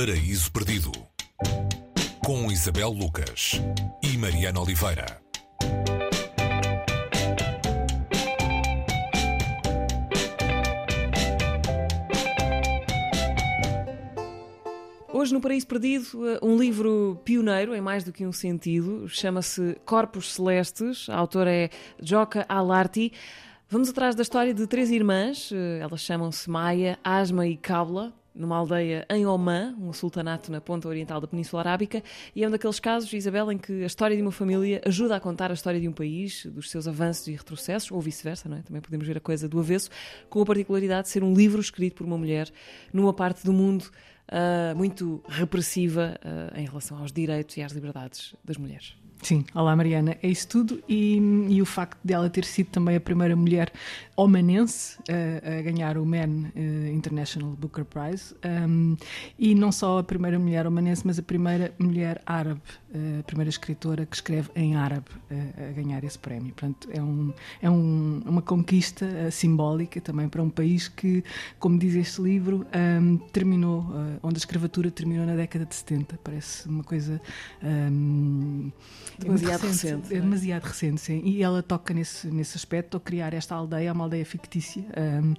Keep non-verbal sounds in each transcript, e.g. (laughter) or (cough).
Paraíso Perdido com Isabel Lucas e Mariana Oliveira. Hoje no Paraíso Perdido, eh, um livro pioneiro em mais do que um sentido, chama-se Corpos Celestes, a autora é Joka Alarti. Vamos atrás da história de três irmãs, eh, elas chamam-se Maia, Asma e Kabla, numa aldeia em Oman, um sultanato na ponta oriental da Península Arábica, e é um daqueles casos, Isabel, em que a história de uma família ajuda a contar a história de um país, dos seus avanços e retrocessos, ou vice-versa, não é? Também podemos ver a coisa do avesso, com a particularidade de ser um livro escrito por uma mulher numa parte do mundo uh, muito repressiva uh, em relação aos direitos e às liberdades das mulheres. Sim, olá Mariana, é isso tudo e, e o facto dela ter sido também a primeira mulher omanense a, a ganhar o Man uh, International Booker Prize um, e não só a primeira mulher omanense, mas a primeira mulher árabe, uh, a primeira escritora que escreve em árabe uh, a ganhar esse prémio. Portanto, é, um, é um, uma conquista simbólica também para um país que, como diz este livro, um, terminou, onde a escravatura terminou na década de 70. Parece uma coisa demasiado recente. recente é demasiado recente, sim. E ela toca nesse, nesse aspecto, ao criar esta aldeia, uma aldeia fictícia, um,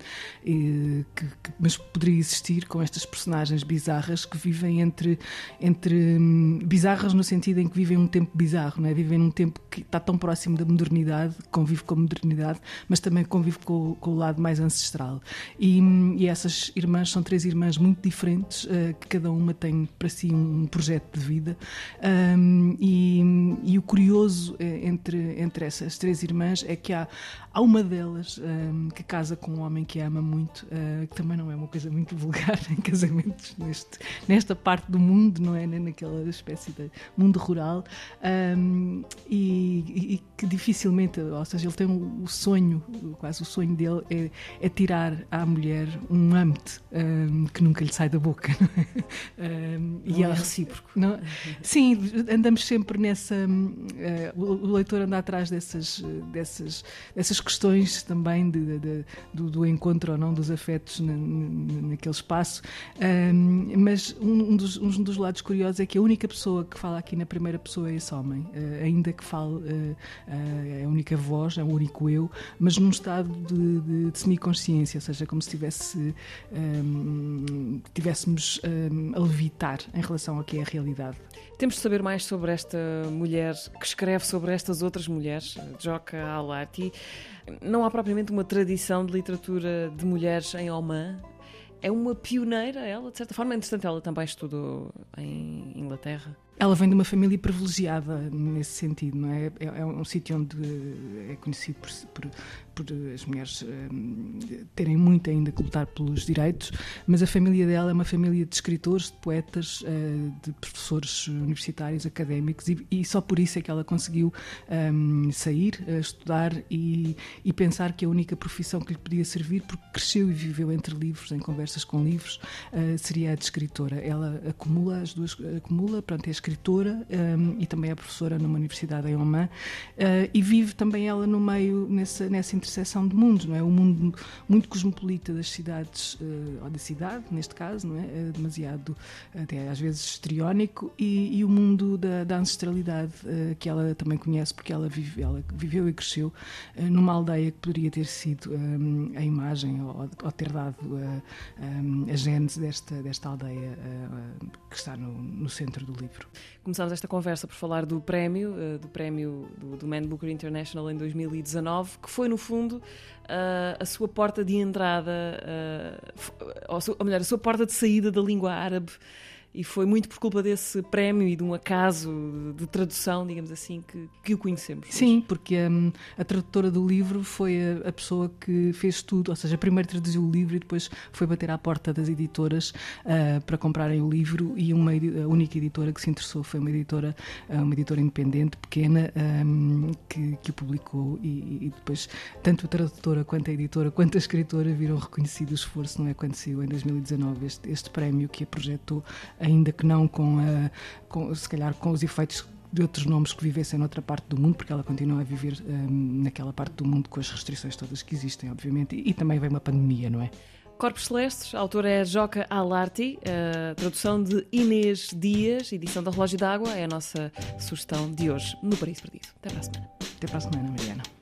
e, que, que, mas poderia existir com estas personagens bizarras que vivem entre. entre um, bizarras no sentido em que vivem um tempo bizarro, não é? vivem num tempo que está tão próximo da modernidade, convive com a modernidade, mas também convive com, com o lado mais ancestral. E, e, essas irmãs são três irmãs muito diferentes, uh, que cada uma tem para si um projeto de vida. Um, e, e o curioso eh, entre, entre essas três irmãs é que há, há uma delas um, ehm, que casa com um homem que ama muito, uh, que também não é uma coisa muito vulgar em casamentos neste, nesta parte do mundo, não é? Nem naquela espécie de mundo rural, um, ehm, e, e, que dificilmente, ou seja, ele tem o, o sonho, quase o sonho dele é, é tirar à mulher um âmbito um, ehm, que nunca lhe sai da boca. (laughs) Não é, um, e é recíproco. Não, sim, andamos sempre nessa. Uh, o leitor anda atrás dessas, dessas, dessas questões também de, de, do, do, encontro ou não dos afetos na, naquele espaço. Um, mas um, um, dos, um, dos, lados curiosos é que a única pessoa que fala aqui na primeira pessoa é esse homem, uh, ainda que fale, uh, é a única voz, é o único eu, mas num estado de, de, de semiconsciência, ou seja, como se tivesse, um, tivéssemos a levitar em relação ao que é a realidade. Temos de saber mais sobre esta mulher que escreve sobre estas outras mulheres, Joka Alati. Não há propriamente uma tradição de literatura de mulheres em Oman. É uma pioneira, ela, de certa forma. Entretanto, ela também estudou em Inglaterra. Ela vem de uma família privilegiada nesse sentido, não é? É, é um sítio onde é conhecido por, por, por as mulheres um, terem muito ainda que lutar pelos direitos, mas a família dela é uma família de escritores, de poetas, uh, de professores universitários, académicos, e, e, só por isso é que ela conseguiu um, sair, estudar e, e, pensar que a única profissão que lhe podia servir, porque cresceu e viveu entre livros, em conversas com livros, uh, seria a de escritora. Ela acumula as duas, acumula, pronto, é escritora um, e também é professora numa universidade em Oman e vive também ela no meio, nessa, nessa interseção de mundos, não é? O mundo muito cosmopolita das cidades, uh, ou da cidade, neste caso, não é? é demasiado, até às vezes, histriónico, e, e o mundo da, da ancestralidade, uh, que ela também conhece, porque ela, vive, ela viveu e cresceu uh, numa aldeia que poderia ter sido um, a imagem ou, ou ter dado um, a gênese desta, desta aldeia que está no, no centro do livro. Começámos esta conversa por falar do prémio, do prémio do, do Man Booker International em 2019, que foi, no fundo, uh, a sua porta de entrada, uh, ou, ou melhor, a sua porta de saída da língua árabe e foi muito por culpa desse prémio e de um acaso de tradução, digamos assim, que, que o conhecemos. Sim, porque um, a tradutora do livro foi a, a, pessoa que fez tudo, ou seja, primeiro traduziu o livro e depois foi bater à porta das editoras uh, para comprarem o livro e uma, a única editora que se interessou foi uma editora, uh, uma editora independente, pequena, um, que, que o publicou e, e, depois tanto a tradutora quanto a editora quanto a escritora viram reconhecido o esforço, não é? Quando saiu em 2019 este, este prémio que a projetou ainda que não com, a, com se calhar com os efeitos de outros nomes que vivessem noutra parte do mundo, porque ela continua a viver um, naquela parte do mundo com as restrições todas que existem, obviamente, e, e também vem uma pandemia, não é? Corpos Celestes, a autora é Joca Alarti, a tradução de Inês Dias, edição da Relógio d'Água, é a nossa sugestão de hoje no Paraíso Perdido. Até para a semana. Até para a semana, Mariana.